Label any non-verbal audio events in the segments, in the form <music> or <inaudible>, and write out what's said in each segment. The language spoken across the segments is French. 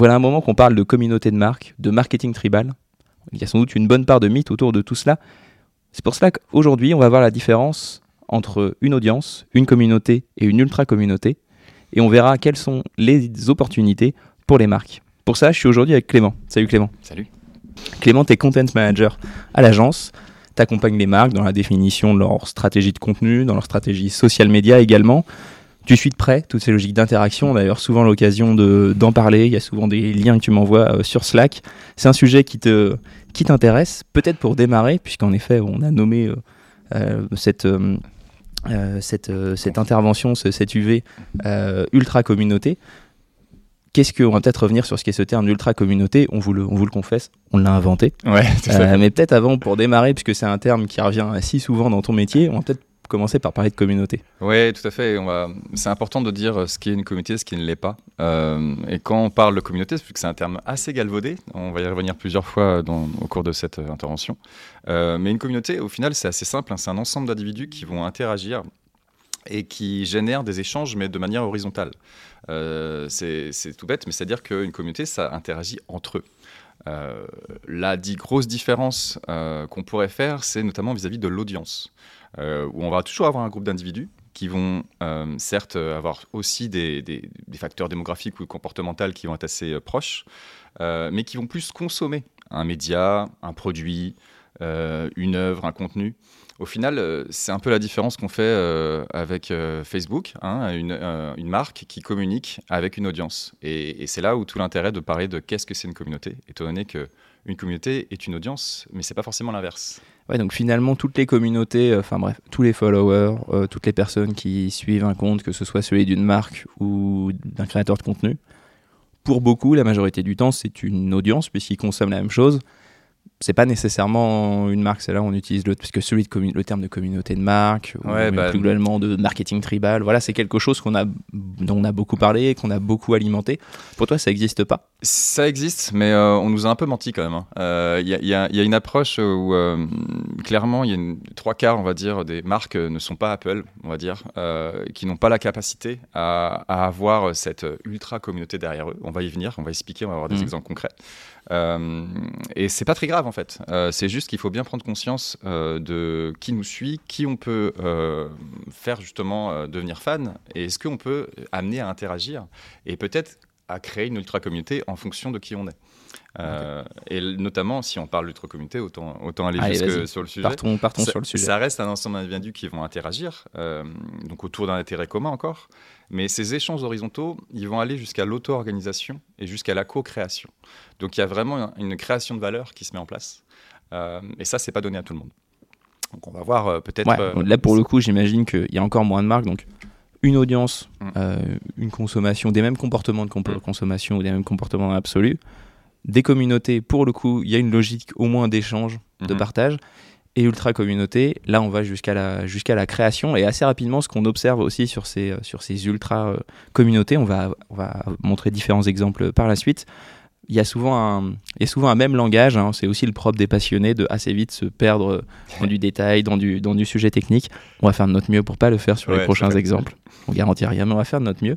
Voilà un moment qu'on parle de communauté de marque, de marketing tribal. Il y a sans doute une bonne part de mythes autour de tout cela. C'est pour cela qu'aujourd'hui, on va voir la différence entre une audience, une communauté et une ultra-communauté. Et on verra quelles sont les opportunités pour les marques. Pour ça, je suis aujourd'hui avec Clément. Salut Clément. Salut. Clément, tu es content manager à l'agence. Tu accompagnes les marques dans la définition de leur stratégie de contenu, dans leur stratégie social média également. Tu suis de près toutes ces logiques d'interaction. On a d'ailleurs souvent l'occasion d'en parler. Il y a souvent des liens que tu m'envoies euh, sur Slack. C'est un sujet qui te qui t'intéresse, peut-être pour démarrer, puisqu'en effet, on a nommé euh, euh, cette, cette, cette, intervention, cette UV ultra communauté. Qu'est-ce que, on va peut-être revenir sur ce qu'est ce terme ultra communauté. On vous le, on vous le confesse, on l'a inventé. Ouais, mais peut-être avant, pour démarrer, puisque c'est un terme qui revient si souvent dans ton métier, on va peut-être commencer par parler de communauté. Oui, tout à fait. C'est important de dire ce qui est une communauté, ce qui ne l'est pas. Euh, et quand on parle de communauté, c'est un terme assez galvaudé. On va y revenir plusieurs fois au cours de cette euh, intervention. Euh, mais une communauté, au final, c'est assez simple. Hein. c'est un ensemble d'individus qui vont interagir et qui génèrent des échanges, mais de manière horizontale. c'est tout bête, mais c'est-à-dire qu'une communauté, ça interagit entre eux. La dit grosse différence qu'on pourrait faire, c'est notamment vis à -vis de l'audience. Euh, où on va toujours avoir un groupe d'individus qui vont euh, certes avoir aussi des, facteurs démographiques ou comportementaux qui vont être assez euh, proches, mais qui vont plus consommer un média, un produit, une œuvre, un contenu. Au final, c'est un peu la différence qu'on fait avec Facebook, hein, une, marque qui communique avec une audience. Et, c'est là où tout l'intérêt de parler de qu'est-ce que c'est une communauté, étant donné qu'une communauté est une audience, mais c'est pas forcément l'inverse. Ouais, donc finalement, toutes les communautés, euh, enfin bref, tous les followers, euh, toutes les personnes qui suivent un compte, que ce soit celui d'une marque ou d'un créateur de contenu, pour beaucoup, la majorité du temps, c'est une audience puisqu'ils consomment la même chose c'est pas nécessairement une marque, c'est là où on utilise le, parce que celui de le terme de communauté de marque, ou bah, plus globalement de marketing tribal, voilà, c'est quelque chose qu'on a, dont on a beaucoup parlé, qu'on a beaucoup alimenté. Pour toi, ça n'existe pas? Ça existe, mais euh, on nous a un peu menti quand même. Il hein. euh, y, y, a une approche où euh, clairement, il y a trois quarts, on va dire, des marques ne sont pas Apple, on va dire, qui n'ont pas la capacité à, avoir cette ultra communauté derrière eux. On va y venir, on va expliquer, on va avoir des mmh. exemples concrets. Euh, et c'est pas très grave en fait. Euh, c'est juste qu'il faut bien prendre conscience euh, de qui nous suit, qui on peut faire justement devenir fan, et est-ce qu'on peut amener à interagir et peut-être à créer une ultra communauté en fonction de qui on est. Et notamment, si on parle d'ultra communauté, autant, autant aller jusque sur le sujet. Partons, partons sur le sujet. Ça reste un ensemble d'individus qui vont interagir, donc autour d'un intérêt commun encore. Mais ces échanges horizontaux, ils vont aller jusqu'à l'auto-organisation et jusqu'à la co-création. Donc il y a vraiment une création de valeur qui se met en place. Euh, et ça, c'est pas donné à tout le monde. Donc on va voir euh, peut-être. Euh, là, pour le coup, j'imagine qu'il y a encore moins de marques. Donc une audience, mm. une consommation, des mêmes comportements de mm. consommation ou des mêmes comportements absolus. Des communautés, pour le coup, il y a une logique au moins d'échange, de mm-hmm. partage et ultra communauté. Là, on va jusqu'à la, jusqu'à la création et assez rapidement, ce qu'on observe aussi sur ces, sur ces ultra communautés, on va, on va montrer différents exemples par la suite il y a souvent un, il y a souvent un même langage. Hein. c'est aussi le propre des passionnés de assez vite se perdre dans du détail, dans du, dans du sujet technique. On va faire de notre mieux pour pas le faire sur les prochains exemples. On garantit rien, mais on va faire de notre mieux.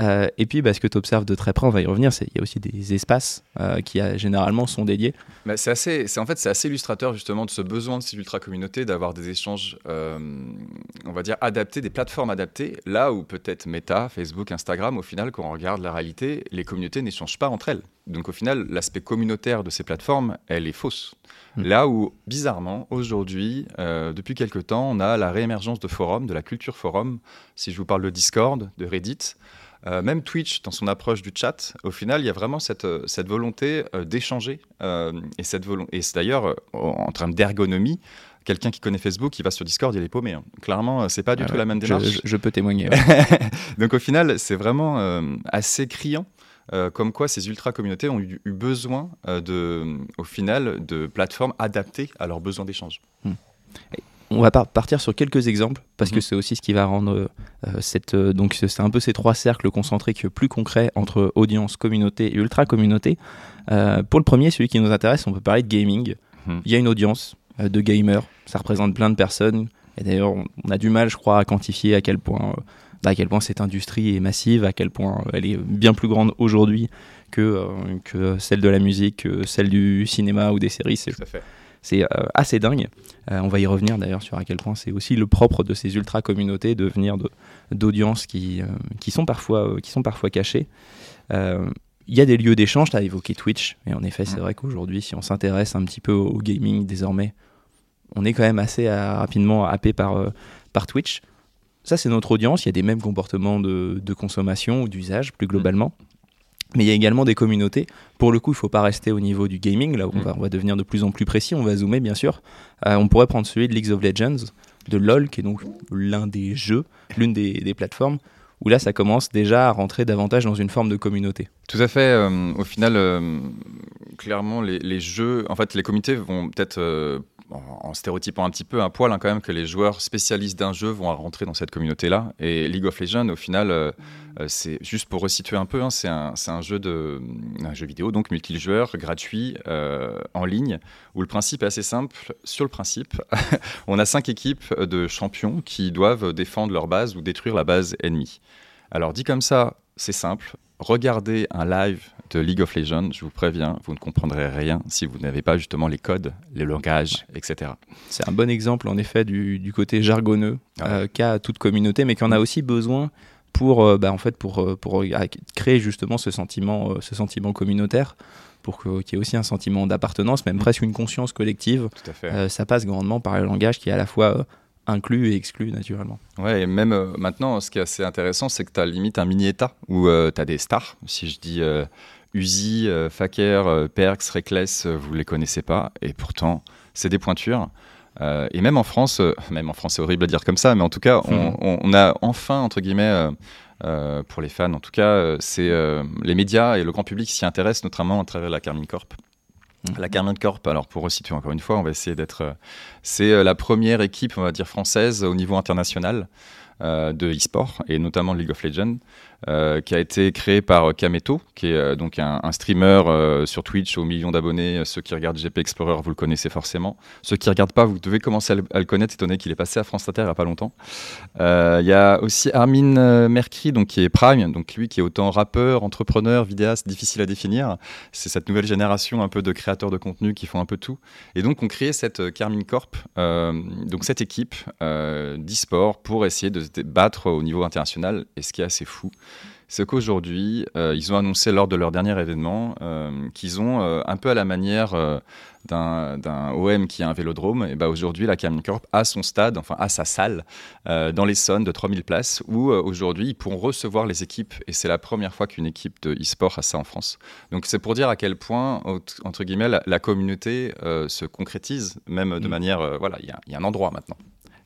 Euh, et puis, bah, ce que tu observes de très près, on va y revenir, il y a aussi des espaces euh, qui a, généralement sont dédiés. Bah, c'est assez, en fait, c'est assez illustrateur justement de ce besoin de ces ultra-communautés d'avoir des échanges, euh, on va dire, adaptés, des plateformes adaptées, là où peut-être Meta, Facebook, Instagram, au final, quand on regarde la réalité, les communautés n'échangent pas entre elles. Donc au final, l'aspect communautaire de ces plateformes, elle est fausse. Hmm. Là où, bizarrement, aujourd'hui, depuis quelques temps, on a la réémergence de forums, de la culture forum. Si je vous parle de Discord, de Reddit, euh, même Twitch, dans son approche du chat, au final, il y a vraiment cette, euh, cette volonté euh, d'échanger. et cette et c'est d'ailleurs, en termes d'ergonomie, quelqu'un qui connaît Facebook, il va sur Discord, il est paumé. Hein. Clairement, c'est pas du tout la même démarche. Je, peux témoigner. <laughs> Donc au final, c'est vraiment assez criant. comme quoi ces ultra communautés ont eu, besoin de, au final de plateformes adaptées à leurs besoins d'échange. Hmm on va partir sur quelques exemples parce que mhm. c'est aussi ce qui va rendre euh, cette euh, donc c'est un peu ces trois cercles concentriques plus concrets entre audience, communauté et ultra communauté. Euh, pour le premier, celui qui nous intéresse, on peut parler de gaming. Mhm. Il y a une audience de gamers, ça représente plein de personnes. Et d'ailleurs, on a du mal, je crois, à quantifier à quel point à quel point cette industrie est massive, à quel point elle est bien plus grande aujourd'hui que, que celle de la musique, que celle du cinéma ou des séries. C'est c'est assez dingue. on va y revenir d'ailleurs sur à quel point c'est aussi le propre de ces ultra communautés de venir d'audiences qui, qui, sont parfois, qui sont parfois cachées. Il y a des lieux d'échange, tu as évoqué Twitch, et en effet, c'est vrai qu'aujourd'hui, si on s'intéresse un petit peu au gaming désormais, on est quand même assez rapidement happé par, par Twitch. Ça, c'est notre audience. Il y a des mêmes comportements de, consommation ou d'usage plus globalement. Mais il y a également des communautés. Pour le coup, il ne faut pas rester au niveau du gaming. Là, où on, va, on va devenir de plus en plus précis. On va zoomer, bien sûr. Euh, on pourrait prendre celui de League of Legends, de LoL, qui est donc l'un des jeux, l'une des, plateformes où là, ça commence déjà à rentrer davantage dans une forme de communauté. Tout à fait. Euh, au final, euh, clairement, les, les, jeux, en fait, les communautés vont peut-être en, stéréotypant un petit peu un poil hein, quand même que les joueurs spécialistes d'un jeu vont rentrer dans cette communauté-là. Et League of Legends, au final, euh, euh, c'est juste pour resituer un peu, hein, c'est un, jeu de vidéo donc multijoueur gratuit euh, en ligne où le principe est assez simple. Sur le principe, <laughs> on a cinq équipes de champions qui doivent défendre leur base ou détruire la base ennemie. Alors dit comme ça, c'est simple. Regardez un live de League of Legends, je vous préviens, vous ne comprendrez rien si vous n'avez pas justement les codes, les langages, etc. C'est un bon exemple en effet du, côté jargonneux euh, qu'a toute communauté, mais qu'on a aussi besoin pour, euh, bah, en fait, pour, euh, pour créer justement ce sentiment, ce sentiment communautaire pour qu'il y ait aussi un sentiment d'appartenance, même mm. presque une conscience collective. Tout à fait. ça passe grandement par le langage qui est à la fois inclus et exclu naturellement. Ouais, et même euh, maintenant, ce qui est assez intéressant, c'est que tu as limite un mini-état où tu as des stars. Si je dis Uzi, Faker, Perks, Reckless, vous ne les connaissez pas, et pourtant, c'est des pointures. et même en France, même en France, c'est horrible à dire comme ça, mais en tout cas, on, on a enfin, entre guillemets, pour les fans, en tout cas, c'est les médias et le grand public s'y intéressent, notamment à travers la Carmine Corp. La Carmine Corp, alors pour resituer encore une fois, on va essayer d'être. Euh, c'est euh, la première équipe, on va dire, française au niveau international euh, de e-sport, et notamment League of Legends. Euh, qui a été créé par Kameto, qui est euh, donc un, streamer euh, sur Twitch aux millions d'abonnés. Ceux qui regardent GP Explorer, vous le connaissez forcément. Ceux qui ne regardent pas, vous devez commencer à le, connaître, étant donné qu'il est passé à France Inter il n'y a pas longtemps. Il y a aussi Armin Mercry, donc, qui est Prime, donc lui qui est autant rappeur, entrepreneur, vidéaste, difficile à définir. C'est cette nouvelle génération un peu de créateurs de contenu qui font un peu tout. Et donc on crée cette Carmine Corp, donc cette équipe d'e-sport pour essayer de se battre au niveau international. Et ce qui est assez fou, c'est qu'aujourd'hui, euh, ils ont annoncé lors de leur dernier événement euh, qu'ils ont, euh, un peu à la manière d'un OM qui a un vélodrome, et bah aujourd'hui, la Carmine Corp a son stade, enfin a sa salle dans l'Essonne de 3000 places, où aujourd'hui, ils pourront recevoir les équipes, et c'est la première fois qu'une équipe de e-sport a ça en France. Donc c'est pour dire à quel point, entre guillemets, la, communauté se concrétise, même de mm. manière, voilà, il y, y a un endroit maintenant.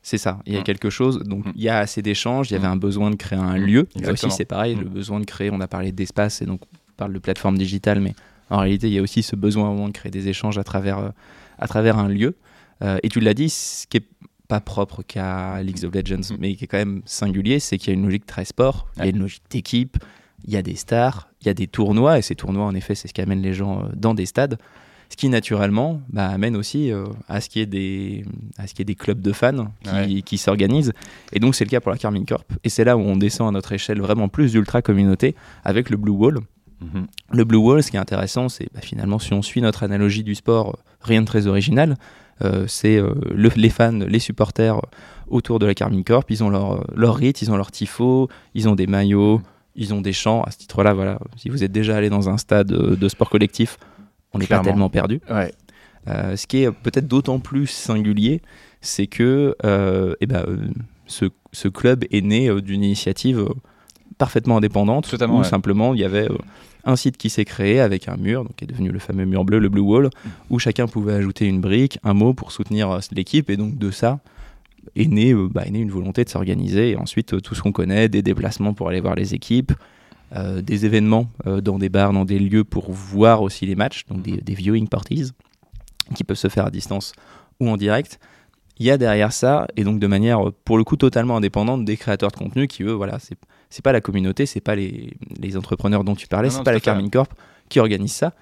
C'est ça, il y a mm. quelque chose. Donc, mm. il y a assez d'échanges, il y avait mm. un besoin de créer un lieu. Là aussi, c'est pareil, le besoin de créer, on a parlé d'espace, et donc on parle de plateforme digitale, mais en réalité, il y a aussi ce besoin de créer des échanges à travers, euh, à travers un lieu. Euh, et tu l'as dit, ce qui est pas propre qu'à League of Legends, mais qui est quand même singulier, c'est qu'il y a une logique très sport, il y a une logique d'équipe, il y a des stars, il y a des tournois, et ces tournois, en effet, c'est ce qui amène les gens euh, dans des stades ce qui naturellement bah, amène aussi euh, à ce qu'il y ait des à ce des clubs de fans qui, s'organisent. Et donc c'est le cas pour la Carmine Corp. Et c'est là où on descend à notre échelle vraiment plus d'ultra communauté avec le Blue Wall. Mhm. le Blue Wall ce qui est intéressant c'est bah, finalement si on suit notre analogie du sport rien de très original euh, c'est euh, les fans les supporters autour de la Carmine Corp ils ont leur leur rite ils ont leur tifo ils ont des maillots ils ont des chants. À ce titre là voilà si vous êtes déjà allé dans un stade de sport collectif on n'est pas tellement perdu. Euh, ce qui est peut-être d'autant plus singulier, c'est que euh, eh ben, euh, ce, club est né d'une initiative parfaitement indépendante, Totalement, où simplement il y avait un site qui s'est créé avec un mur, donc qui est devenu le fameux mur bleu, le Blue Wall, mm. où chacun pouvait ajouter une brique, un mot pour soutenir l'équipe, et donc de ça est né, bah, né une volonté de s'organiser, et ensuite tout ce qu'on connaît, des déplacements pour aller voir les équipes, euh, des événements euh, dans des bars, dans des lieux pour voir aussi les matchs, donc des, viewing parties qui peuvent se faire à distance ou en direct. Il y a derrière ça, et donc de manière pour le coup totalement indépendante des créateurs de contenu qui, eux, voilà, c'est pas la communauté, c'est pas les, les, entrepreneurs dont tu parlais, c'est pas la Carmine Corp qui organise ça.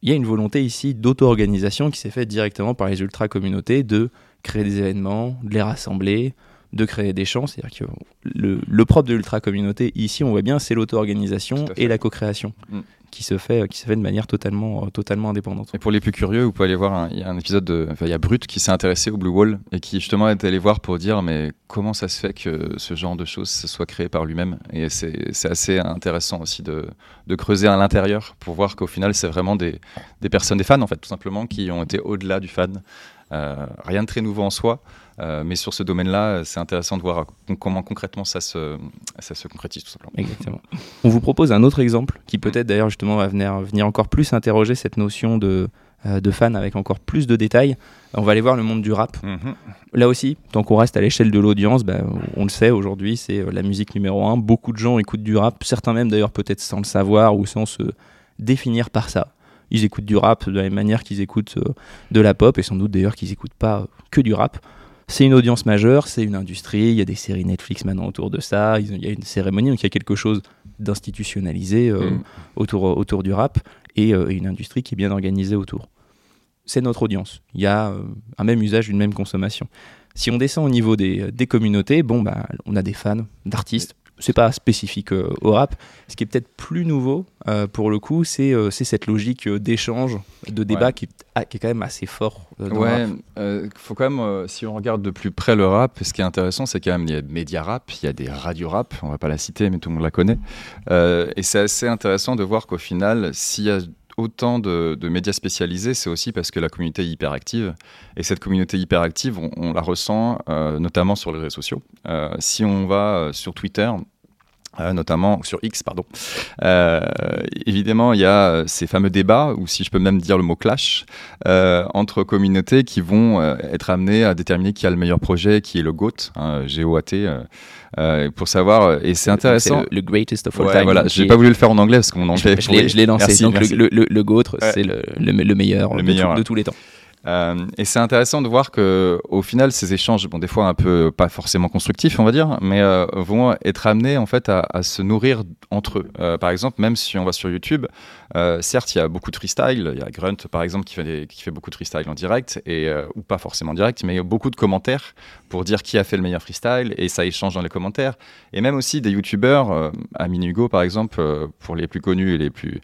Il y a une volonté ici d'auto-organisation qui s'est faite directement par les ultra communautés de créer des événements, de les rassembler, de créer des champs. C'est-à-dire que le, propre de l'ultra communauté, ici, on voit bien, c'est l'auto-organisation et la co-création. Mm. qui se fait, qui se fait de manière totalement, euh, totalement indépendante. Et pour les plus curieux, vous pouvez aller voir, il y a un épisode de, il y a Brut qui s'est intéressé au Blue Wall et qui justement est allé voir pour dire mais comment ça se fait que ce genre de choses soit créé par lui-même? Et c'est assez intéressant aussi de, de creuser à l'intérieur pour voir qu'au final c'est vraiment des, des personnes, des fans en fait, tout simplement, qui ont été au-delà du fan. Euh, rien de très nouveau en soi, euh, mais sur ce domaine-là, c'est intéressant de voir comment concrètement ça se, ça se concrétise tout simplement. Exactement. On vous propose un autre exemple qui peut-être d'ailleurs justement va venir, venir encore plus interroger cette notion de, euh, de fan avec encore plus de détails. On va aller voir le monde du rap. Mhm. Là aussi, tant qu'on reste à l'échelle de l'audience, bah, on le sait aujourd'hui, c'est la musique numéro un. Beaucoup de gens écoutent du rap, certains même d'ailleurs peut-être sans le savoir ou sans se définir par ça ils écoutent du rap de la même manière qu'ils écoutent euh, de la pop, et sans doute d'ailleurs qu'ils n'écoutent pas que du rap. C'est une audience majeure, c'est une industrie, il y a des séries Netflix maintenant autour de ça, il y a une cérémonie, donc il y a quelque chose d'institutionnalisé euh, mm. autour, autour du rap, euh, et une industrie qui est bien organisée autour. C'est notre audience, il y a un même usage, une même consommation. Si on descend au niveau des, des communautés, bon, bah, on a des fans d'artistes, c'est pas spécifique euh, au rap. Ce qui est peut-être plus nouveau euh, pour le coup, c'est euh, cette logique d'échange, de débat qui, ah, qui, est quand même assez fort. ouais, il faut quand même, si on regarde de plus près le rap, ce qui est intéressant, c'est quand même il y a des médias rap, il y a des radios rap, on va pas la citer, mais tout le monde la connaît. et c'est assez intéressant de voir qu'au final, s'il y a autant de, médias spécialisés, c'est aussi parce que la communauté est hyper active. Et cette communauté hyper active, on, la ressent notamment sur les réseaux sociaux. si on va sur Twitter, euh, notamment sur X, pardon. Euh, évidemment, il y a euh, ces fameux débats, ou si je peux même dire le mot clash, entre communautés qui vont être amenées à déterminer qui a le meilleur projet, qui est le GOAT, hein, G-O-A-T, pour savoir. Et c'est intéressant. Le, greatest of all ouais, time. Voilà, j'ai pas voulu le faire en anglais parce que mon anglais. Je, l'ai lancé. donc Le, le, GOAT, c'est le, meilleur, le meilleur de tous les temps. Euh, et c'est intéressant de voir que, au final, ces échanges, bon, des fois un peu pas forcément constructifs, on va dire, mais euh, vont être amenés en fait à, se nourrir entre eux. Euh, par exemple, même si on va sur YouTube, certes, il y a beaucoup de freestyle. Il y a Grunt, par exemple, qui fait, qui fait beaucoup de freestyle en direct, et, ou pas forcément en direct, mais il y a beaucoup de commentaires pour dire qui a fait le meilleur freestyle, et ça échange dans les commentaires. Et même aussi des YouTubeurs, Amin Hugo, par exemple, pour les plus connus et les plus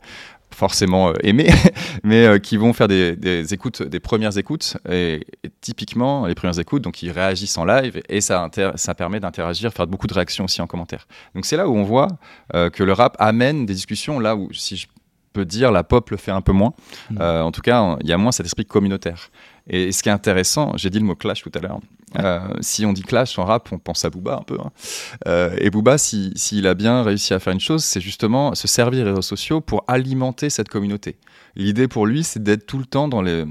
forcément euh, aimés, <laughs> mais euh, qui vont faire des, écoutes, des premières écoutes, et, typiquement les premières écoutes, donc ils réagissent en live, et ça, ça permet d'interagir, faire beaucoup de réactions aussi en commentaire. Donc c'est là où on voit euh, que le rap amène des discussions, là où, si je peux dire, la pop le fait un peu moins. Mmh. en tout cas, il y a moins cet esprit communautaire. Et ce qui est intéressant, j'ai dit le mot clash tout à l'heure. Euh, si on dit clash en rap, on pense à Booba un peu. Hein. Euh, et Booba, s'il a bien réussi à faire une chose, c'est justement se servir des réseaux sociaux pour alimenter cette communauté. L'idée pour lui, c'est d'être tout le temps dans les,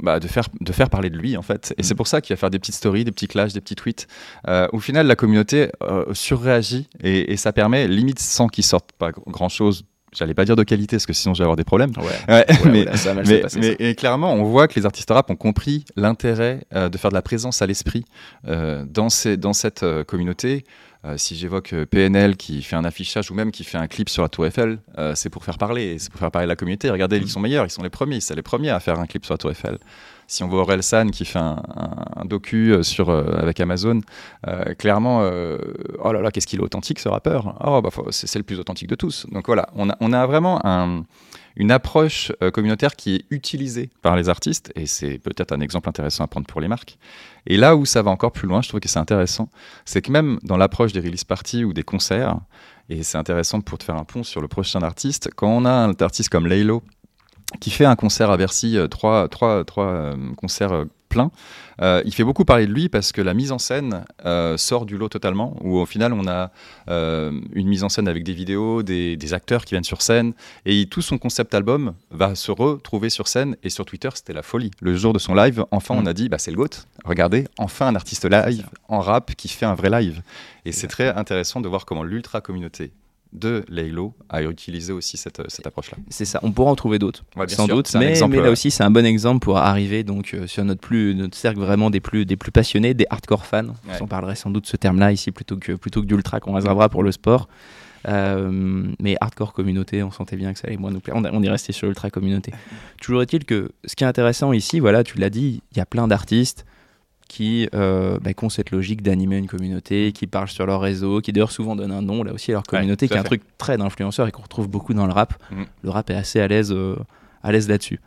bah, de faire de faire parler de lui en fait. Et mm. c'est pour ça qu'il va faire des petites stories, des petits clashs, des petits tweets. Euh, au final, la communauté surréagit et, et, ça permet, limite sans qu'il sorte pas grand chose j'allais pas dire de qualité parce que sinon j'allais avoir des problèmes. mais, clairement, on voit que les artistes rap ont compris l'intérêt euh, de faire de la présence à l'esprit euh, dans, dans cette euh, communauté. Si j'évoque PNL qui fait un affichage ou même qui fait un clip sur la Tour Eiffel, c'est pour faire parler, c'est pour faire parler la communauté. Regardez, ils mm. sont meilleurs, ils sont les premiers, c'est les premiers à faire un clip sur la Tour Eiffel. Si on voit Aurel San qui fait un, docu euh, sur, euh, avec Amazon, euh, clairement, oh là là, qu'est-ce qu'il est authentique ce rappeur Oh, bah, c'est le plus authentique de tous. Donc voilà, on a, on a vraiment une approche communautaire qui est utilisée par les artistes, et c'est peut-être un exemple intéressant à prendre pour les marques. Et là où ça va encore plus loin, je trouve que c'est intéressant, c'est que même dans l'approche des release parties ou des concerts, et c'est intéressant pour te faire un pont sur le prochain artiste, quand on a un artiste comme Laylo, qui fait un concert à Bercy, euh, trois, trois, trois euh, euh, il fait beaucoup parler de lui parce que la mise en scène sort du lot totalement, où au final on a une mise en scène avec des vidéos, des, des, acteurs qui viennent sur scène, et tout son concept album va se retrouver sur scène, et sur Twitter c'était la folie. Le jour de son live, enfin on mm. a dit, bah, c'est le GOAT, regardez, enfin un artiste live en rap qui fait un vrai live. Et c'est très intéressant de voir comment l'ultra communauté de Laylo a utilisé aussi cette, cette approche-là. C'est ça, on pourra en trouver d'autres, sans doute, mais, mais, là aussi c'est un bon exemple pour arriver donc euh, sur notre, plus, notre cercle vraiment des plus, des plus passionnés, des hardcore fans. On parlerait sans doute ce terme-là ici plutôt que, plutôt que d'ultra qu'on réservera pour le sport. Euh, mais hardcore communauté, on sentait bien que ça allait moins nous plaire. On, on est resté sur ultra communauté. Toujours est-il que ce qui est intéressant ici, voilà, tu l'as dit, il y a plein d'artistes qui, euh, bah, qui ont cette logique d'animer une communauté, qui parlent sur leur réseau, qui d'ailleurs souvent donnent un nom là aussi à leur communauté, qui est un truc très d'influenceur et qu'on retrouve beaucoup dans le rap. Mhm. Le rap est assez à l'aise euh, à l'aise là-dessus.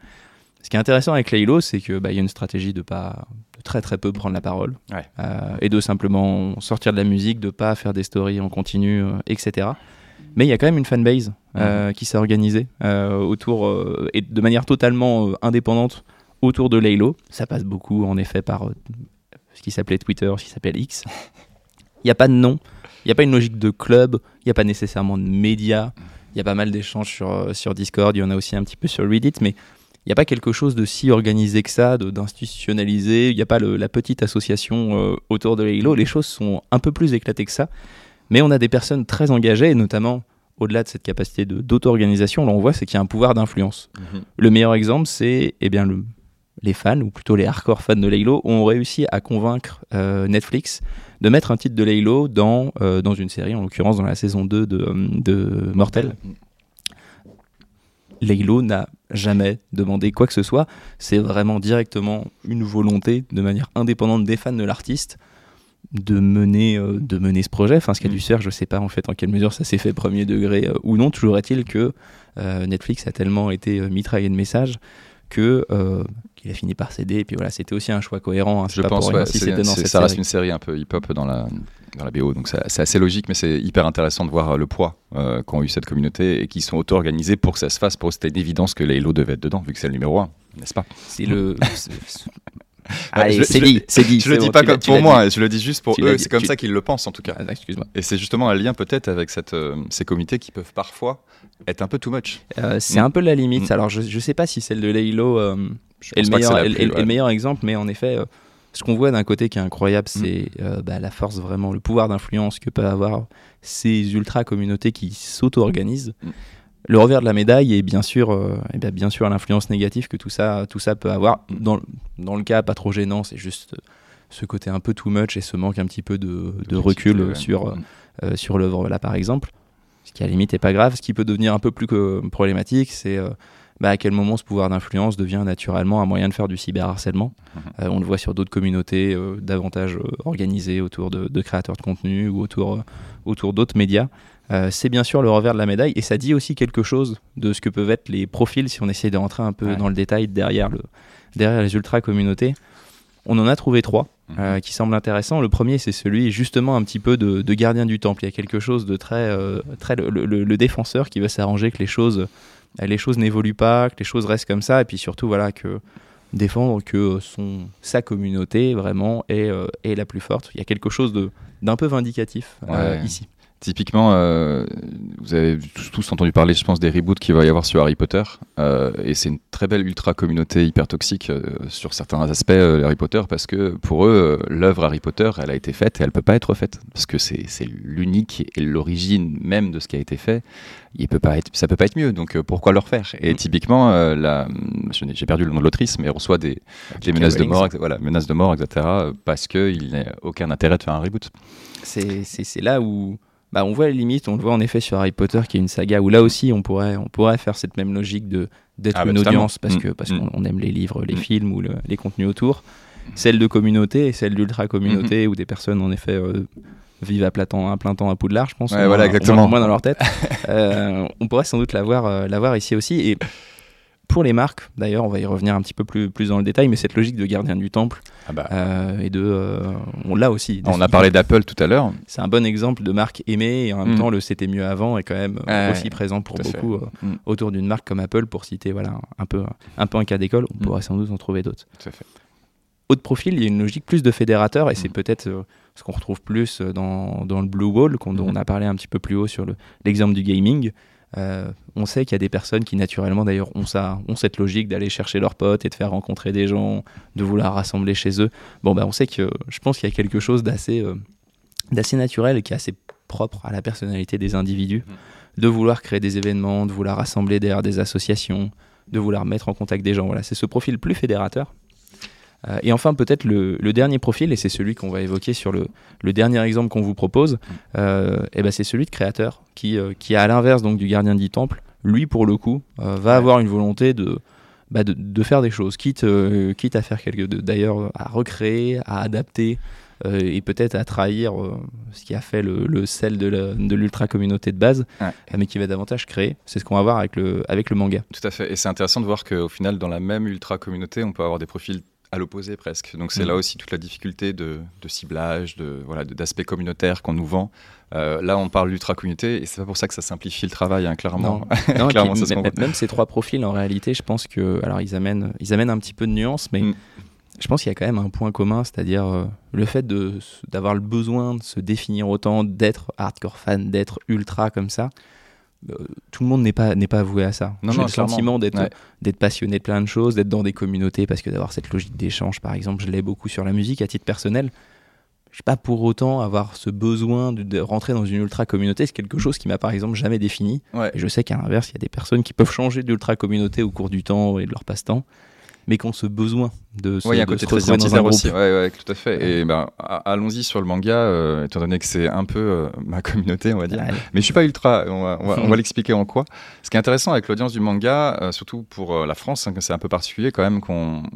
Ce qui est intéressant avec Laylo, c'est que bah, y a une stratégie de pas de très très peu prendre la parole Ouais. euh, et de simplement sortir de la musique, de pas faire des stories en continu, euh, etc. Mais il y a quand même une fanbase euh, qui s'est organisée autour et de manière totalement indépendante autour de Laylo. Ça passe beaucoup en effet par euh, ce qui s'appelait Twitter, ce qui s'appelle X. <laughs> Il n'y a pas de nom, il n'y a pas une logique de club, il n'y a pas nécessairement de médias. Il y a pas mal d'échanges sur, euh, sur Discord, il y en a aussi un petit peu sur Reddit, mais il n'y a pas quelque chose de si organisé que ça, d'institutionnalisé. Il n'y a pas le- la petite association euh, autour de Laylo. Les choses sont un peu plus éclatées que ça. Mais on a des personnes très engagées, et notamment au-delà de cette capacité d'auto-organisation, là on voit c'est qu'il y a un pouvoir d'influence. Mhm. Le meilleur exemple, c'est eh bien le- les fans, ou plutôt les hardcore fans de Laylo, ont réussi à convaincre euh, Netflix de mettre un titre de Laylo dans, euh, dans une série, en l'occurrence dans la saison 2 de, euh, de Mortel. Laylo n'a jamais demandé quoi que ce soit. C'est vraiment directement une volonté, de manière indépendante des fans de l'artiste, de mener, euh, de mener ce projet. Enfin, ce qui a Mm. dû se faire, je sais pas en fait en quelle mesure ça s'est fait premier degré euh, ou non. Toujours est-il que euh, Netflix a tellement été mitraillé de messages que euh, qu'il a fini par céder. Et puis voilà, c'était aussi un choix cohérent. hein. Je pas pense ouais, si c'est- c'était dans c'est- cette ça reste série. une série un peu hip-hop dans la, dans la BO, donc c'est assez logique, mais c'est hyper intéressant de voir euh, le poids euh, qu'ont eu cette communauté et qui sont auto-organisés pour que ça se fasse. Pour eux, c'était une évidence que Laylo devait être dedans, vu que c'est le numéro 1, n'est-ce pas? C'est le. <laughs> Ouais, Allez, c'est dit, c'est dit. Je le dis bon, pas comme pour moi, je le dis juste pour Tu eux. C'est comme Tu- ça qu'ils le pensent en tout cas. Ah, excuse-moi. Et c'est justement un lien peut-être avec cette, euh, ces comités qui peuvent parfois être un peu too much. Euh, c'est Mm. un peu la limite. Mm. Alors, je, je sais pas si celle de Laylo euh, est, le meilleur, est- plus, le meilleur exemple, mais en effet, ce qu'on voit d'un côté qui est incroyable, Mm. c'est bah, la force, vraiment, le pouvoir d'influence que peuvent avoir ces ultra-communautés qui s'auto-organisent. Le revers de la médaille est bien sûr, euh, eh bien, bien sûr l'influence négative que tout ça, tout ça peut avoir. Dans, dans le cas pas trop gênant, c'est juste euh, ce côté un peu too much et ce manque un petit peu de, recul ouais. sur, Mm. euh, sur l'œuvre là par exemple. Ce qui à la limite est pas grave. Ce qui peut devenir un peu plus que problématique, c'est euh, bah, à quel moment ce pouvoir d'influence devient naturellement un moyen de faire du cyberharcèlement. Euh, on le voit sur d'autres communautés euh, davantage euh, organisées autour de, de créateurs de contenu ou autour, autour d'autres médias. Euh, c'est bien sûr le revers de la médaille et ça dit aussi quelque chose de ce que peuvent être les profils si on essaie de rentrer un peu Ouais. dans le détail derrière, le, derrière les ultra communautés. On en a trouvé trois Mhm. euh, qui semblent intéressants. Le premier, c'est celui justement un petit peu de, de gardien du temple. Il y a quelque chose de très, euh, très le, le- le défenseur qui veut s'arranger que les choses, les choses n'évoluent pas, que les choses restent comme ça, et puis surtout voilà que défendre que son sa communauté vraiment est, est la plus forte. Il y a quelque chose d'un peu vindicatif Ouais. ici. Typiquement, euh, vous avez tous, tous entendu parler, je pense, des reboots qu'il va y avoir sur Harry Potter. euh, et c'est une très belle ultra communauté hyper toxique euh, sur certains aspects Harry Potter parce que pour eux, l'œuvre Harry Potter, elle a été faite et elle peut pas être faite parce que c'est l'unique et l'origine même de ce qui a été fait. Il peut pas être, ça peut pas être mieux. Donc pourquoi le refaire? Et Mm. typiquement, la, j'ai perdu le nom de l'autrice, mais elle reçoit des, des menaces de mort, voilà, menaces de mort, etc. Parce qu'il n'a aucun intérêt de faire un reboot. C'est là où bah, on voit les limites. On le voit en effet sur Harry Potter, qui est une saga où là aussi on pourrait, on pourrait faire cette même logique de d'être Ah bah, une totalement. audience parce Mm. que parce Mm. qu'on on aime les livres, les Mm. films ou le- les contenus autour. Celle de communauté et celle d'ultra communauté Mm-hmm. où des personnes en effet euh, vivent à plein temps, à plein temps à Poudlard, je pense. Ouais, au moins- voilà, exactement. moins dans leur tête. <laughs> Euh, on pourrait sans doute l'avoir euh, l'avoir ici aussi. Et pour les marques, d'ailleurs, on va y revenir un petit peu plus, plus dans le détail, mais cette logique de gardien du temple Ah bah, euh, et de, euh, on l'a aussi. on a parlé d'Apple tout à l'heure. C'est un bon exemple de marque aimée et en même Mm. temps le c'était mieux avant est quand même Ouais, aussi présent pour beaucoup euh, Mm. autour d'une marque comme Apple pour citer voilà un peu un peu un cas d'école. On Mm. pourrait sans doute en trouver d'autres. Tout à fait. Autre profil, il y a une logique plus de fédérateur et c'est Mm. peut-être ce qu'on retrouve plus dans, dans le Blue Wall dont on a parlé un petit peu plus haut sur le- l'exemple du gaming. Euh, on sait qu'il y a des personnes qui naturellement d'ailleurs ont ça, ont cette logique d'aller chercher leurs potes et de faire rencontrer des gens, de vouloir rassembler chez eux. Bon bah on sait que je pense qu'il y a quelque chose d'assez euh, d'assez naturel et qui est assez propre à la personnalité des individus, de vouloir créer des événements, de vouloir rassembler derrière des associations, de vouloir mettre en contact des gens. Voilà, c'est ce profil plus fédérateur. Euh, et enfin, peut-être le, le dernier profil, et c'est celui qu'on va évoquer sur le, le dernier exemple qu'on vous propose, euh, et ben c'est celui de créateur, qui, euh, qui à l'inverse donc du gardien du temple, lui pour le coup, euh, va avoir une volonté de, bah, de, faire des choses, quitte, quitte à faire quelque d'ailleurs à recréer, à adapter et peut-être à trahir ce qui a fait le, sel de l'ultra communauté de base, mais qui va davantage créer. C'est ce qu'on va voir avec le, avec le manga. Tout à fait. Et c'est intéressant de voir qu'au final, dans la même ultra communauté, on peut avoir des profils à l'opposé presque. Donc c'est mm. là aussi toute la difficulté de, ciblage, de voilà, d'aspect communautaire qu'on nous vend. Euh, là, on parle d'ultra communauté et c'est pas pour ça que ça simplifie le travail, hein, clairement. <laughs> même ces trois profils, en réalité, je pense que alors ils amènent, ils amènent un petit peu de nuance, mais mm. je pense qu'il y a quand même un point commun, c'est-à-dire euh, le fait d'avoir le besoin de se définir autant, d'être hardcore fan, d'être ultra comme ça. Euh, tout le monde n'est pas n'est pas voué à ça. J'ai le sentiment d'être d'être passionné de plein de choses, d'être dans des communautés parce que d'avoir cette logique d'échange, par exemple, je l'ai beaucoup sur la musique à titre personnel. Je pas pour autant avoir ce besoin de, rentrer dans une ultra communauté. C'est quelque chose qui m'a par exemple jamais défini. Et je sais qu'à l'inverse, il y a des personnes qui peuvent changer d'ultra communauté au cours du temps et de leur passe-temps mais qu'on ce besoin de se, Oui, il y a un côté très identitaire aussi. Ouais, tout à fait. Et ben, allons-y sur le manga, euh, étant donné que c'est un peu euh, ma communauté, on va dire. Mais je suis pas ultra. On va, on va, <laughs> l'expliquer en quoi. Ce qui est intéressant avec l'audience du manga, euh, surtout pour la France, hein, c'est un peu particulier quand même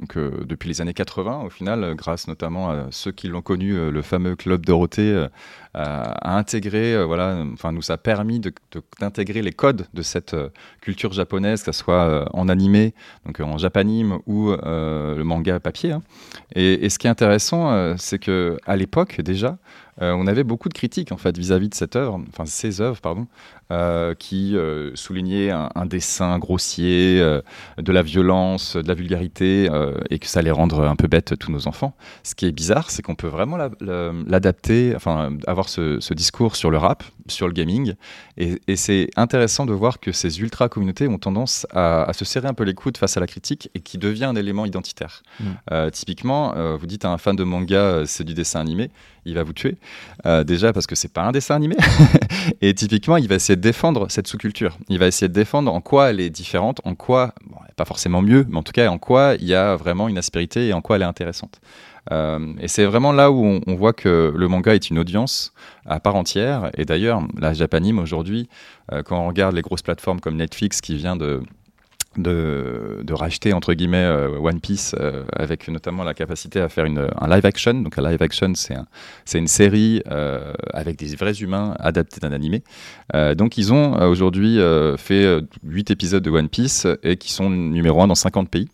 que depuis les années 80, au final, grâce notamment à ceux qui l'ont connu, le fameux club Dorothée, a intégré, voilà, enfin, nous a permis d'intégrer les codes de cette culture japonaise, que ce soit en animé, donc en japanime ou euh, le manga papier. Hein. Et, ce qui est intéressant, euh, c'est que à l'époque déjà, euh, on avait beaucoup de critiques en fait vis-à-vis de cette œuvre, enfin ces œuvres pardon, euh, qui euh, soulignaient un, dessin grossier, de la violence, de la vulgarité, et que ça allait rendre un peu bête tous nos enfants. Ce qui est bizarre, c'est qu'on peut vraiment l'adapter, enfin avoir ce, discours sur le rap, sur le gaming, et, c'est intéressant de voir que ces ultra communautés ont tendance à, se serrer un peu les coudes face à la critique et qui devient un élément identitaire. Mmh. typiquement, vous dites à un fan de manga, c'est du dessin animé, il va vous tuer. Euh, déjà parce que c'est pas un dessin animé. <laughs> et typiquement, il va essayer de défendre cette sous-culture. Il va essayer de défendre en quoi elle est différente, en quoi, pas forcément mieux, mais en tout cas en quoi il y a vraiment une aspérité et en quoi elle est intéressante. Euh, et c'est vraiment là où on, voit que le manga est une audience à part entière. Et d'ailleurs, la Japanime aujourd'hui, euh, quand on regarde les grosses plateformes comme Netflix qui vient de de, de, racheter entre guillemets euh, One Piece euh, avec notamment la capacité à faire une, un live action. Donc un live action, c'est un, une série euh, avec des vrais humains adaptés d'un animé. donc ils ont aujourd'hui fait 8 épisodes de One Piece et qui sont numéro 1 dans 50 pays.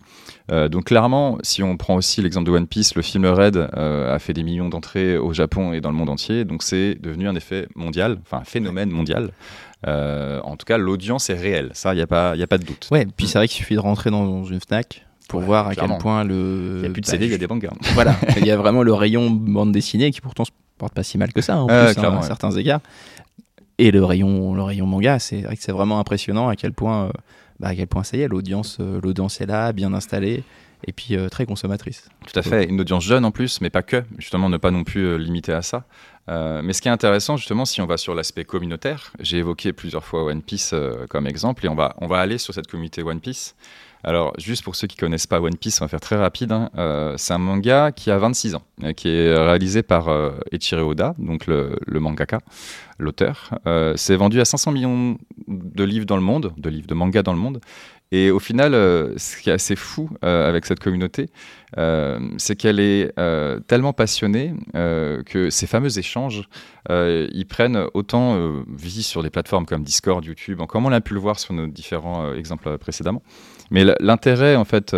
Donc clairement, si on prend aussi l'exemple de One Piece, le film Red a fait des millions d'entrées au Japon et dans le monde entier. Donc c'est devenu un effet mondial, enfin un phénomène mondial. Euh, en tout cas, l'audience est réelle. Ça, il n'y a, pas, a pas de doute. Ouais, puis c'est vrai qu'il suffit de rentrer dans une Fnac pour voir à quel point le. Il n'y a plus de CD, il y a des mangas. <laughs> Voilà, il y a vraiment le rayon bande dessinée qui pourtant se porte pas si mal que ça, en plus, hein, à certains égards. Et le rayon, le rayon manga, c'est vrai que c'est vraiment impressionnant à quel point, euh, bah, à quel point ça y est, l'audience, euh, est là, bien installée et puis très consommatrice. Tout à fait, une audience jeune en plus, mais pas que, justement ne pas non plus limiter à ça. Euh, mais ce qui est intéressant, justement, si on va sur l'aspect communautaire, j'ai évoqué plusieurs fois One Piece euh, comme exemple, et on va, on va aller sur cette communauté One Piece. Alors, juste pour ceux qui connaissent pas One Piece, on va faire très rapide. Hein. Euh, c'est un manga qui a 26 ans, qui est réalisé par Eiichiro Oda, donc le, mangaka, l'auteur. c'est vendu à 500 millions de livres dans le monde, de livres de manga dans le monde. Et au final, ce qui est assez fou avec cette communauté, euh, c'est qu'elle est, euh, tellement passionnée euh, que ces fameux échanges, ils prennent autant vie sur des plateformes comme Discord, YouTube, comme on a pu le voir sur nos différents exemples précédemment. Mais l'intérêt, en fait,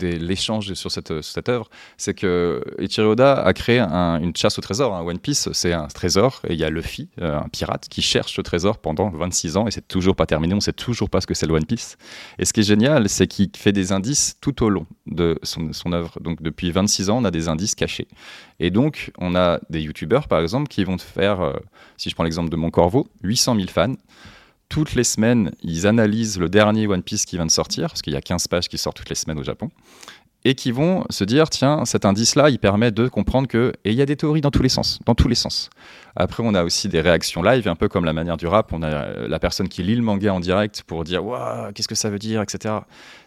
l'échange sur cette, œuvre, c'est que Ichiro Oda a créé une chasse au trésor. One Piece, c'est un trésor, et il y a Luffy, euh, un pirate, qui cherche ce trésor pendant 26 ans, et c'est toujours pas terminé, on sait toujours pas ce que c'est le One Piece. Et ce qui est génial, c'est qu'il fait des indices tout au long de son, son œuvre. Donc depuis 26 ans, on a des indices cachés. Et donc, on a des youtubeurs, par exemple, qui vont faire, euh, si je prends l'exemple de Mon Corvo, 800 000 fans toutes les semaines, ils analysent le dernier One Piece qui vient de sortir, parce qu'il y a 15 pages qui sortent toutes les semaines au Japon, et qui vont se dire, tiens, cet indice-là, il permet de comprendre que... Et il y a des théories dans tous les sens, dans tous les sens. Après, on a aussi des réactions live, un peu comme la manière du rap. On a la personne qui lit le manga en direct pour dire, waouh, qu'est-ce que ça veut dire, etc.